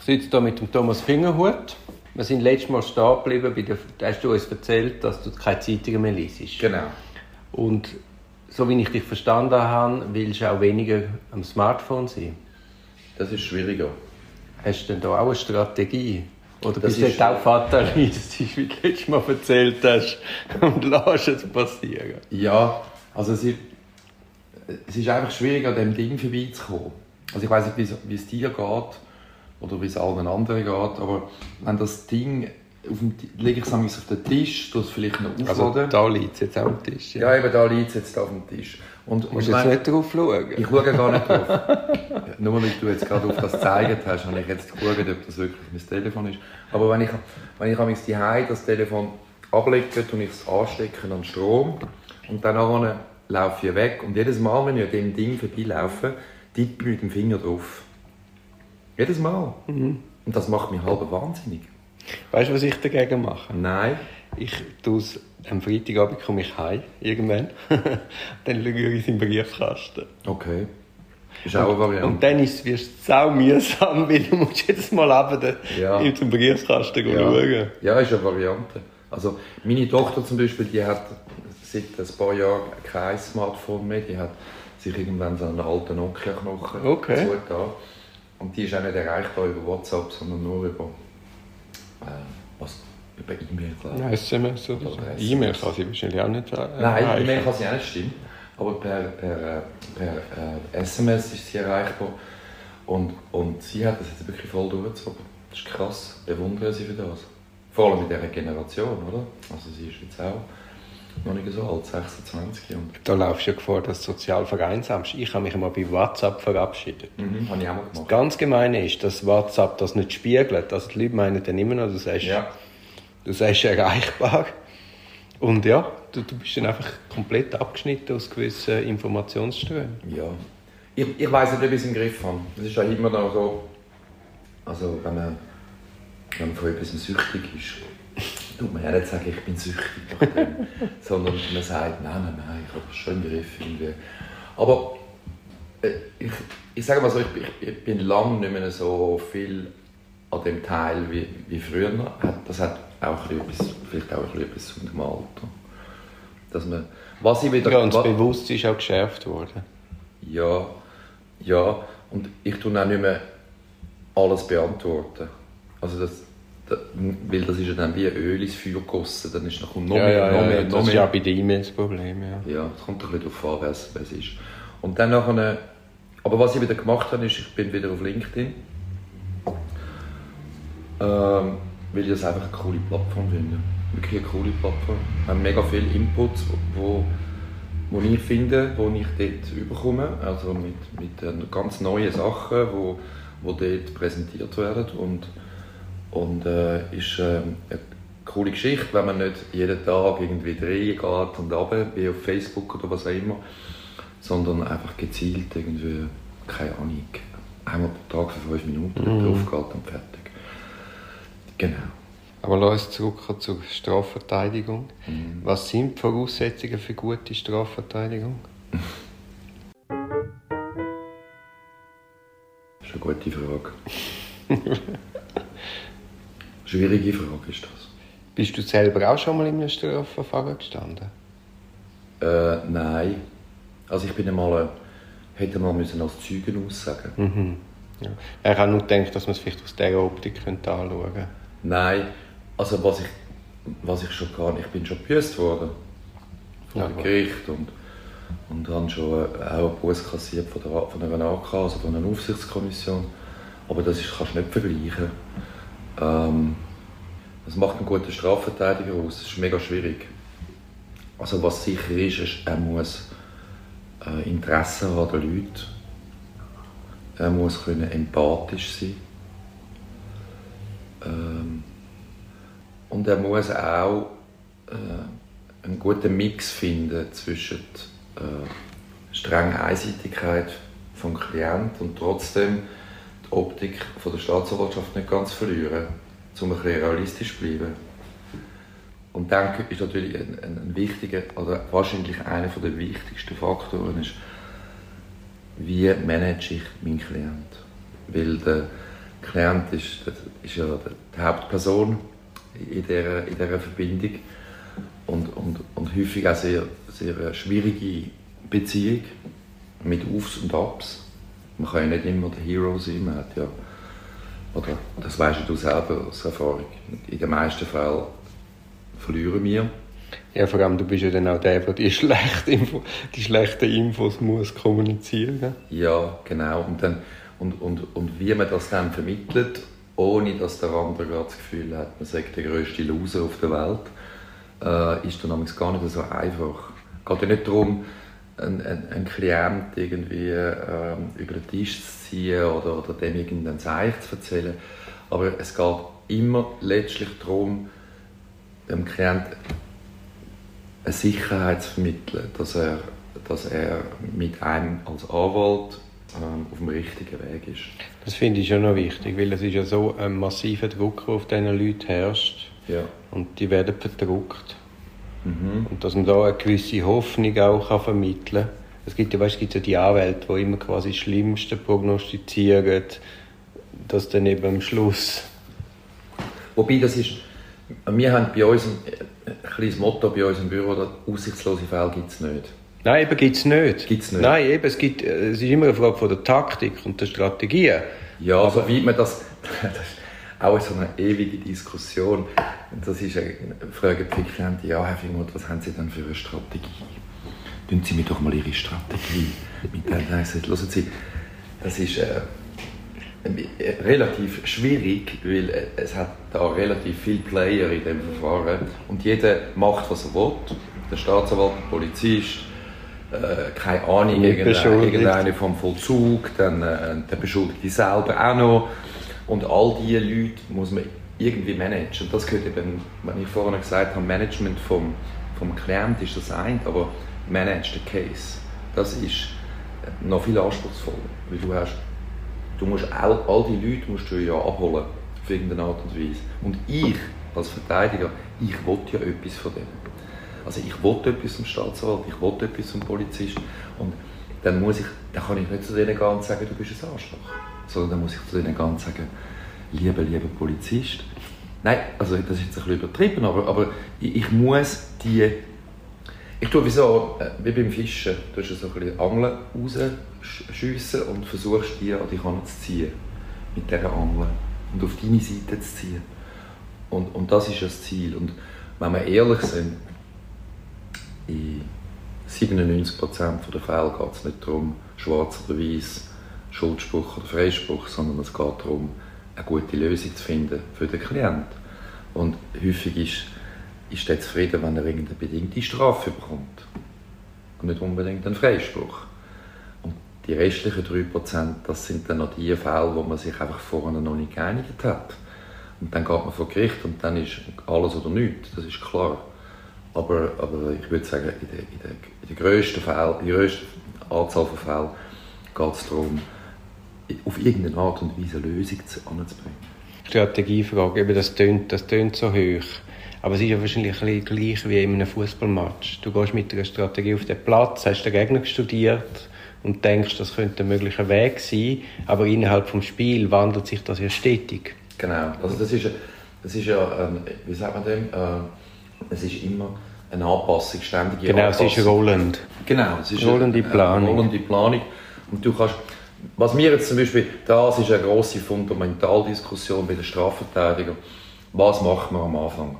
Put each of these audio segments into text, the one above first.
Ich sitze hier mit dem Thomas Fingerhut. Wir sind letztes Mal stehen geblieben, bei der, hast du uns erzählt, dass du keine Zeitungen mehr liest. Genau. Und so wie ich dich verstanden habe, willst du auch weniger am Smartphone sein. Das ist schwieriger. Hast du denn da auch eine Strategie? Oder Das bist du auch fatalistisch, wie du letztes Mal erzählt hast, und lässt es passieren? Ja, also es ist, es ist einfach schwierig, an diesem Ding vorbeizukommen. Also ich weiß nicht, wie es dir geht oder wie es allen anderen geht, aber wenn das Ding auf dem, lege ich es auf den Tisch, es vielleicht noch Also aufladen. da liegt es jetzt am Tisch. ja, eben da liegt es jetzt auf dem Tisch. Und, Du und musst jetzt nicht drauf schauen. Ich schaue gar nicht drauf. Nur weil du jetzt gerade auf das gezeigt hast, habe ich jetzt geschaut, ob das wirklich mein Telefon ist. Aber wenn ich, wenn ich am die das Telefon ablege und ich es anstecke an den Strom und dann laufe ich weg und jedes Mal, wenn ich an dem Ding vorbeilaufe, tippe ich mit dem Finger drauf. Jedes Mal. Und das macht mich halb wahnsinnig. Weißt du, was ich dagegen mache? Nein. Ich tue es am Freitagabend komme ich heim, irgendwann. dann schaue ich in den Briefkasten. Okay. Ist auch eine Variante. Und dann ist, wird es sau mühsam, weil du musst jedes Mal runter Ja. in den Briefkasten Ja. schauen. ja, ist eine Variante. Also meine Tochter zum Beispiel, die hat seit ein paar Jahren kein Smartphone mehr. Die hat sich irgendwann so einen alten Nokia-Knochen Okay. zugetan. Und die ist auch nicht erreichbar über WhatsApp, sondern nur über, äh, was, über E-Mail. glaube ich. Nein, SMS oder so. Oder E-Mail SMS. kann sie wahrscheinlich auch nicht äh, Nein, erreichen. E-Mail kann sie auch nicht stimmen. Aber per, per, per äh, SMS ist sie erreichbar. Und, und sie hat das jetzt wirklich voll durchgezogen. Das ist krass. Bewundere sie für das. Vor allem mit dieser Generation, oder? Also sie ist jetzt auch noch nicht so alt, 26. Und, Da laufst du ja Gefahr, dass du sozial vereinsamst. Ich habe mich einmal bei WhatsApp verabschiedet. mhm, habe ich auch mal gemacht. Ganz gemeine ist, dass WhatsApp das nicht spiegelt. Also die Leute meinen dann immer noch, du sagst, Ja. du sagst erreichbar. Und ja, du, du bist dann einfach komplett abgeschnitten aus gewissen Informationsströmen. Ja. Ich, ich weiß nicht, ob ich es im Griff habe. Es ist ja immer noch so, also wenn man, wenn man von etwas süchtig ist, tut man ja nicht sagen, ich bin süchtig nach dem, sondern man sagt, nein, nein, nein, ich habe das schon im Griff. Irgendwie. Aber äh, ich, ich sage mal so, ich, ich, ich bin lange nicht mehr so viel an dem Teil wie, wie früher. Das hat auch ein bisschen etwas, vielleicht auch ein bisschen etwas zu dem Alter. Dass man, was ich wieder... Ja, und das Bewusstsein ist auch geschärft worden. ja, ja. Und ich tue auch nicht mehr alles beantworten. Also das, da- weil das ist ja dann wie Öl ins Feuer gegossen, dann ist noch, kommt noch ja, mehr, ja, noch ja, mehr, das noch ist ja mehr. bei E-Mails das Problem. Ja. Ja, es kommt ein bisschen darauf an, wer es, wer es ist. Und dann nachher, aber was ich wieder gemacht habe, ist, ich bin wieder auf LinkedIn. Ähm, weil ich das einfach eine coole Plattform finde. Wirklich eine coole Plattform. Wir haben mega viele Inputs, wo, wo ich finde, wo ich dort überkomme. Also mit, mit äh, ganz neuen Sachen, wo, wo dort präsentiert werden. Und, und äh, ist ähm, eine coole Geschichte, wenn man nicht jeden Tag irgendwie reingeht und runter, wie auf Facebook oder was auch immer, sondern einfach gezielt irgendwie, keine Ahnung, einmal pro Tag für fünf Minuten drauf geht und fertig. Genau. Aber lass uns zurückkommen zur Strafverteidigung. Mhm. Was sind die Voraussetzungen für gute Strafverteidigung? Das ist eine gute Frage. Schwierige Frage ist das. Bist du selber auch schon mal in einem Strafverfahren gestanden? Äh, nein. Also ich bin einmal, äh, hätte mal müssen als Zeugen aussagen. Mhm. Ja. Er hat nur gedacht, dass man es vielleicht aus dieser Optik könnte anschauen könnte. Nein, also was ich, was ich schon nicht, ich bin schon gebüßt worden von Ja. Gericht und, und habe schon äh, auch einen Buß kassiert von, der, von einer AK, also von einer Aufsichtskommission. Aber das ist, kannst du nicht vergleichen. Ähm, das macht einen guten Strafverteidiger aus, das ist mega schwierig. Also was sicher ist, ist er muss äh, Interesse an den Leuten. Er muss können empathisch sein. Ähm, und er muss auch äh, einen guten Mix finden zwischen äh, strenger Einseitigkeit vom Klient und trotzdem Optik von der Staatsanwaltschaft nicht ganz verlieren, um ein bisschen realistisch zu bleiben. Und dann ist natürlich ein, ein, ein wichtiger, oder wahrscheinlich einer der wichtigsten Faktoren ist, wie manage ich meinen Klient? Weil der, Klient ist, ist ja die Hauptperson in dieser, in dieser Verbindung und, und, und häufig auch sehr, sehr schwierige Beziehung mit Aufs und Abs. Man kann ja nicht immer der Hero sein, man hat ja, oder das weißt du selber aus Erfahrung, in den meisten Fällen verlieren wir. Ja, vor allem, du bist ja dann auch der, der die, schlechte Info, die schlechten Infos muss kommunizieren muss. Ja, genau. Und, dann, und, und, und wie man das dann vermittelt, ohne dass der andere das Gefühl hat, man sagt der grösste Loser auf der Welt, äh, ist dann gar nicht so einfach. Es geht ja nicht darum, einen, einen, Klient irgendwie äh, über den Tisch zu ziehen oder, oder dem irgendeinen Zeichen zu erzählen, aber es geht immer letztlich darum, dem Klient eine Sicherheit zu vermitteln, dass er, dass er mit einem als Anwalt ähm, auf dem richtigen Weg ist. Das finde ich schon noch wichtig, weil es ist ja so ein massiver Druck, der auf diesen Leuten herrscht. Ja. Und die werden verdruckt. Mhm. Und dass man da eine gewisse Hoffnung auch kann vermitteln kann. Es gibt ja, weißt, es gibt ja die Anwälte, die immer quasi das Schlimmste prognostizieren, dass dann eben am Schluss... Wobei das ist... Wir haben bei uns ein, ein kleines Motto bei uns im Büro, aussichtslose Fälle gibt es nicht. Nein, eben gibt es nicht. Gibt's nicht. Nein, eben, es, gibt, es ist immer eine Frage von der Taktik und der Strategie. Ja, also wie man das... das auch so eine ewige Diskussion. Das ist eine Frage, die ja, Herr Fingmuth, was haben Sie denn für eine Strategie? Tun Sie mir doch mal Ihre Strategie mit der Hören Sie, das ist äh, relativ schwierig, weil äh, es hat da relativ viele Player in dem Verfahren und jeder macht, was er will. Der Staatsanwalt, der Polizist, äh, keine Ahnung, irgendeine, irgendeine vom Vollzug, dann äh, der Beschuldigte selber auch noch und all diese Leute muss man irgendwie managen. Und das gehört eben, wenn ich vorhin gesagt habe, Management vom, vom Klient ist das eine, aber manage the case, das ist noch viel anspruchsvoller. Weil du hast, du musst all, all die Leute musst du ja abholen, auf irgendeine Art und Weise. Und ich, als Verteidiger, ich will ja etwas von denen. Also ich will etwas vom Staatsanwalt, ich will etwas vom Polizist. Und dann, muss ich, dann kann ich nicht zu denen gehen und sagen, du bist ein Arschloch sondern dann muss ich zu denen ganz sagen, lieber, lieber Polizist. Nein, also das ist jetzt ein bisschen übertrieben, aber, aber ich, ich muss die... Ich tue wie so, äh, wie beim Fischen, du so ein bisschen Angeln rausschiessen und versuchst die an dich zu mit dieser Angel und auf deine Seite zu ziehen. Und, und das ist das Ziel. Und wenn wir ehrlich sind, in 97% der Fälle geht es nicht darum, schwarz oder weiß Schuldspruch oder Freispruch, sondern es geht darum, eine gute Lösung zu finden für den Klienten. Und häufig ist, ist er zufrieden, wenn er irgendeine bedingte Strafe bekommt und nicht unbedingt einen Freispruch. Und die restlichen 3%, das sind dann noch die Fälle, wo man sich einfach vorher noch nicht geeinigt hat. Und dann geht man vor Gericht und dann ist alles oder nichts, das ist klar. Aber, aber ich würde sagen, in der, in der, in der grössten, Fall, in der grössten Anzahl von Fällen geht es darum, auf irgendeine Art und Weise eine Lösung anzubringen. Strategiefrage, eben das tönt, das tönt so hoch. Aber es ist ja wahrscheinlich ein gleich wie in einem Fußballmatch. Du gehst mit einer Strategie auf den Platz, hast den Gegner studiert und denkst, das könnte ein möglicher Weg sein, aber innerhalb des Spiels wandelt sich das ja stetig. Genau, also das ist, das ist ja, ähm, wie sagt man dem, äh, es ist immer eine Anpassung, ständige genau, Anpassung. Genau, es ist rollend. Genau, es ist rollende Planung. Eine rollende Planung. Und du kannst, was mir jetzt zum Beispiel, das ist eine grosse Fundamentaldiskussion bei den Strafverteidigern. Was macht man am Anfang?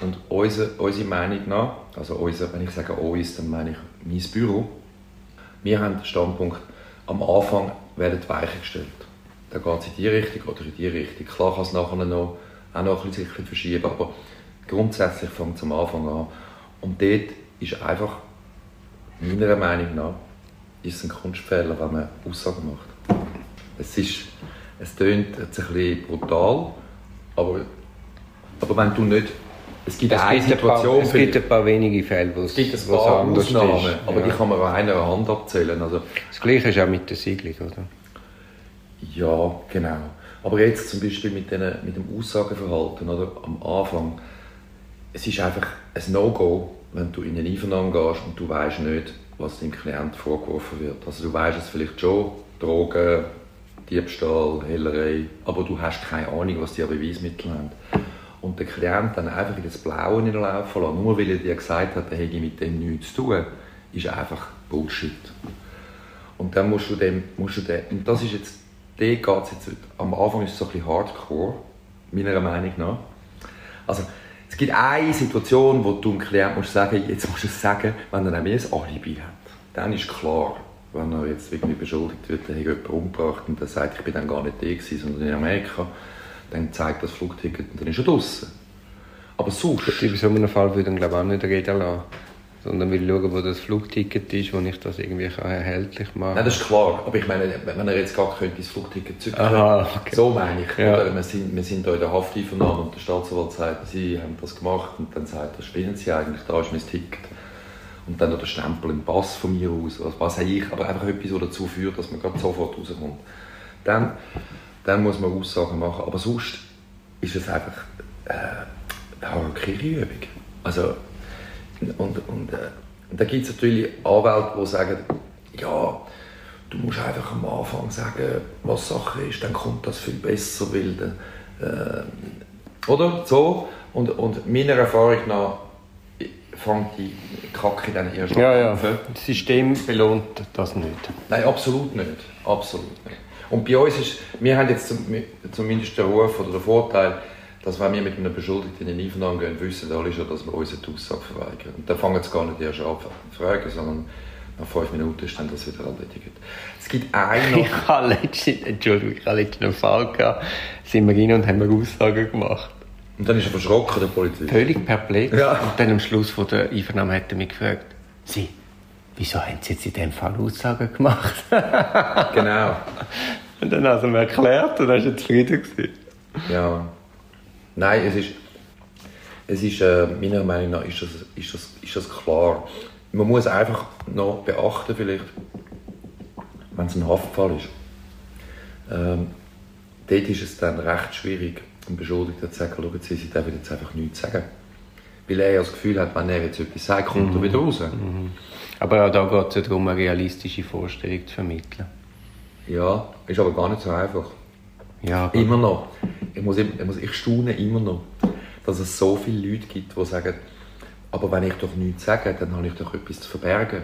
Und unsere, unsere Meinung nach, also unser, wenn ich sage uns, dann meine ich mein Büro, wir haben den Standpunkt, am Anfang werden die Weichen gestellt. Da geht es in die Richtung oder in die Richtung. Klar kann es nachher noch, auch noch ein bisschen verschieben, aber grundsätzlich fängt es am Anfang an. Und dort ist einfach, meiner Meinung nach, ist ein Kunstfehler, wenn man Aussagen macht. Es ist, es tönt jetzt ein bisschen brutal, aber, aber wenn du nicht es gibt es eine gibt Situation. Ein paar, es gibt ein paar wenige Fälle, wo es, gibt ein paar Ausnahmen, ist. aber ja. die kann man an einer Hand abzählen. Also, das Gleiche ist auch mit der Siedlung, oder? Ja, genau. Aber jetzt zum Beispiel mit, den, mit dem Aussageverhalten oder, am Anfang, es ist einfach ein No-Go, wenn du in eine Einvernahme gehst und du weißt nicht, was dem Klient vorgeworfen wird. Also du weißt es vielleicht schon, Drogen, Diebstahl, Hellerei, aber du hast keine Ahnung, was die an Beweismitteln haben. Und der Klient dann einfach in das Blaue in den Lauf lassen, nur weil er dir gesagt hat, er hätte mit dem nichts zu tun, ist einfach Bullshit. Und dann musst du dem, musst du dem, und das ist jetzt, der geht's jetzt, am Anfang ist es so ein bisschen hardcore, meiner Meinung nach. Also, gibt eine Situation, wo du dem Klienten musst sagen, jetzt musst du es sagen, wenn er nämlich ein Alibi hat. Dann ist klar, wenn er jetzt irgendwie beschuldigt wird, er hat jemanden umgebracht und er sagt, ich bin dann gar nicht da gewesen, sondern in Amerika, dann zeigt das Flugticket und dann ist er draußen. Aber sonst... In so einem Fall würde ich glaube auch nicht reden lassen sondern will schauen, wo das Flugticket ist, wo ich das irgendwie erhältlich machen Nein, das ist klar. Aber ich meine, wenn er jetzt gerade könnte, das Flugticket zücken Aha, okay. so meine ich. Ja. Oder wir sind, wir sind da in der Hafteinvernahme und der Staatsanwalt sagt, sie haben das gemacht und dann sagt er, spinnen sie eigentlich, da ist mein Ticket. Und dann noch der Stempel im Pass von mir aus, also was habe ich, aber einfach etwas, das dazu führt, dass man gerade sofort rauskommt. Dann, dann muss man Aussagen machen, aber sonst ist es einfach äh, eine Harakiri-Übung. Also und, und, äh, da gibt es natürlich Anwälte, die sagen, ja, du musst einfach am Anfang sagen, was Sache ist, dann kommt das viel besser, weil dann, äh, oder so. Und, und meiner Erfahrung nach fängt die Kacke dann erst ja, ja. Das System belohnt das nicht. Nein, absolut nicht. Absolut nicht. Und bei uns ist, wir haben jetzt zumindest den Ruf oder den Vorteil, dass wenn wir mit einem Beschuldigten in Einvernahmen gehen, wissen alle schon, dass wir uns die Aussage verweigern. Und dann fangen sie gar nicht erst an zu fragen, sondern nach fünf Minuten ist dann das wieder erledigt. Es gibt einen... Ich habe letztens, Entschuldigung, ich habe letztens einen Fall gehabt, sind wir rein und haben eine Aussage gemacht. Und dann ist er verschrocken, der Polizist. Völlig perplex. Ja. Und dann am Schluss von der Einvernahme hat er mich gefragt, Sie, wieso haben Sie jetzt in diesem Fall Aussagen gemacht? genau. Und dann hat er mir erklärt und dann war er zufrieden. Ja. Nein, es ist, es ist äh, meiner Meinung nach ist das, ist, das, ist das klar. Man muss einfach noch beachten, vielleicht, wenn es ein Haftfall ist. Ähm, dort ist es dann recht schwierig, einem Beschuldigten zu sagen, schauen Sie, Sie dürfen jetzt einfach nichts sagen. Weil er ja das Gefühl hat, wenn er jetzt etwas sagt, kommt mhm. er wieder raus. Mhm. Aber auch da geht es ja darum, eine realistische Vorstellung zu vermitteln. Ja, ist aber gar nicht so einfach. Ja, immer noch. Ich, muss, ich, muss, ich staune immer noch, dass es so viele Leute gibt, die sagen, aber wenn ich doch nichts sage, dann habe ich doch etwas zu verbergen.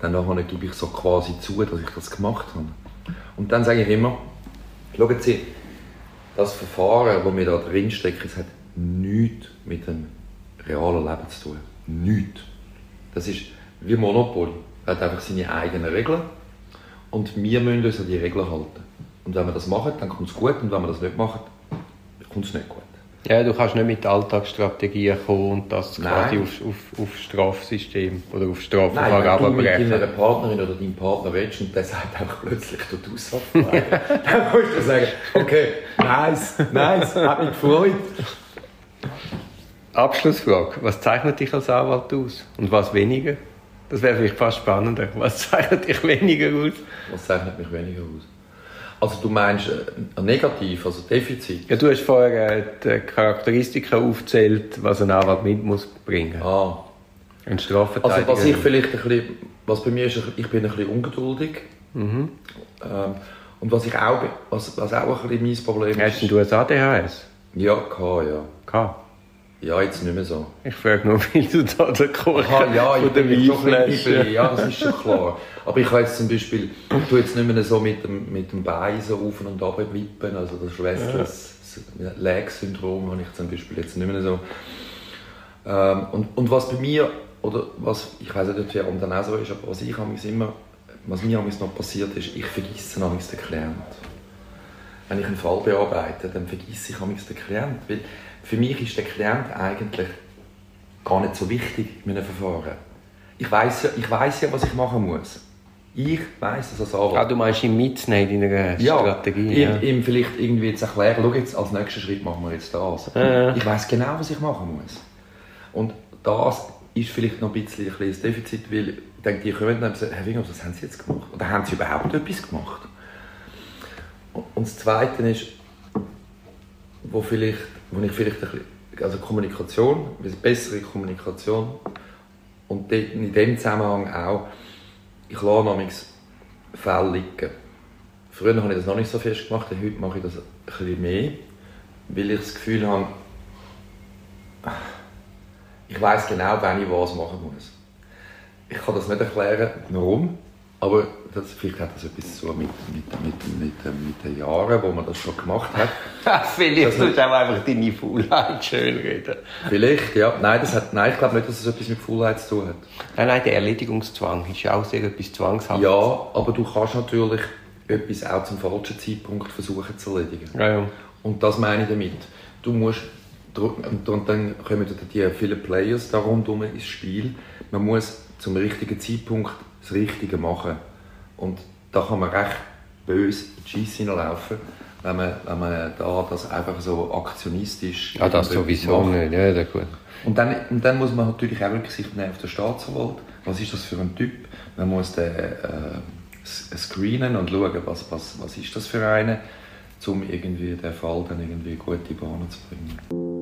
Dann gebe ich so quasi zu, dass ich das gemacht habe. Und dann sage ich immer, schauen Sie, das Verfahren, das wir da drinstecken, hat nichts mit dem realen Leben zu tun. Nichts. Das ist wie Monopoly. Er hat einfach seine eigenen Regeln und wir müssen uns an die Regeln halten. Und wenn wir das machen, dann kommt es gut. Und wenn wir das nicht machen, kommt es nicht gut. Ja, du kannst nicht mit Alltagsstrategien kommen und das Nein. quasi auf, auf, auf Strafsystem oder auf Strafverfahren Nein, wenn du mit deiner Partnerin oder deinem Partner willst und der sagt einfach plötzlich, du tust dann musst du sagen, okay, nice, nice, hat mich gefreut. Abschlussfrage, was zeichnet dich als Anwalt aus und was weniger? Das wäre vielleicht fast spannender. Was zeichnet dich weniger aus? Was zeichnet mich weniger aus? Also du meinst äh, negativ, also Defizit? Ja, du hast vorher äh, die Charakteristika aufgezählt, was ein Anwalt mit muss bringen. Ah. Ein Strafverteidiger. Also was ich vielleicht ein bisschen, was bei mir ist, ich bin ein bisschen ungeduldig. Mhm. Ähm, und was ich auch, was, was auch ein bisschen mein Problem ist... Hast du ein ADHS? Ja, K, ja. K? Ja, jetzt nicht mehr so. Ich frage nur, wie du da den Kuchen ja, von der Weinflasche... Ja, das ist schon klar. Aber ich habe jetzt zum Beispiel, ich tue jetzt nicht mehr so mit dem, mit dem Bein so auf und ab wippen, also das Restless ja. Leg-Syndrom habe ich zum Beispiel jetzt nicht mehr so. Ähm, und, und was bei mir, oder was, ich weiß nicht, ob es dann auch so ist, aber was ich immer, was mir noch passiert ist, ich vergesse den Klient. Wenn ich einen Fall bearbeite, dann vergesse ich den Klient, weil für mich ist der Klient eigentlich gar nicht so wichtig in einem Verfahren. Ich weiß ja, ich weiss ja, was ich machen muss. Ich weiß das als Anwalt. Ah, du meinst ihm mitzunehmen in deiner ja, Strategie? Ja, ihm, vielleicht irgendwie zu erklären, schau jetzt, als nächsten Schritt machen wir jetzt das. Ja. Ich weiß genau, was ich machen muss. Und das ist vielleicht noch ein bisschen ein Defizit, weil ich denke, die kommen dann und sagen, Herr Winger, was haben Sie jetzt gemacht? Oder haben Sie überhaupt etwas gemacht? Und das Zweite ist, wo, vielleicht, wo ich vielleicht ein bisschen, also Kommunikation, bessere Kommunikation und in dem Zusammenhang auch, ich lasse manchmal Fälle liegen. Früher habe ich das noch nicht so fest gemacht, heute mache ich das ein bisschen mehr, weil ich das Gefühl habe, ich weiß genau, wann ich was machen muss. Ich kann das nicht erklären, warum, aber das, vielleicht hat das etwas zu mit, mit, mit, mit, mit den Jahren, wo man das schon gemacht hat. vielleicht tust du auch einfach deine Faulheit schön reden. Vielleicht, ja. Nein, das hat, nein ich glaube nicht, dass es etwas mit Faulheit zu tun hat. Nein, nein, der Erledigungszwang ist ja auch sehr etwas Zwangshaftes. Ja, aber du kannst natürlich etwas auch zum falschen Zeitpunkt versuchen zu erledigen. Ja, ja. Und das meine ich damit. Du musst, und dann kommen die vielen Players da rundherum ins Spiel. Man muss zum richtigen Zeitpunkt das Richtige machen. Und da kann man recht böse in die Scheisse hineinlaufen, wenn man, wenn man da das einfach so aktionistisch... Ja, das sowieso macht. nicht. Ja, gut. Und dann, und dann muss man natürlich auch Rücksicht nehmen auf den Staatsanwalt. Was ist das für ein Typ? Man muss den äh, screenen und schauen, was, was, was ist das für einen, um irgendwie den Fall dann irgendwie gut in die Bahn zu bringen.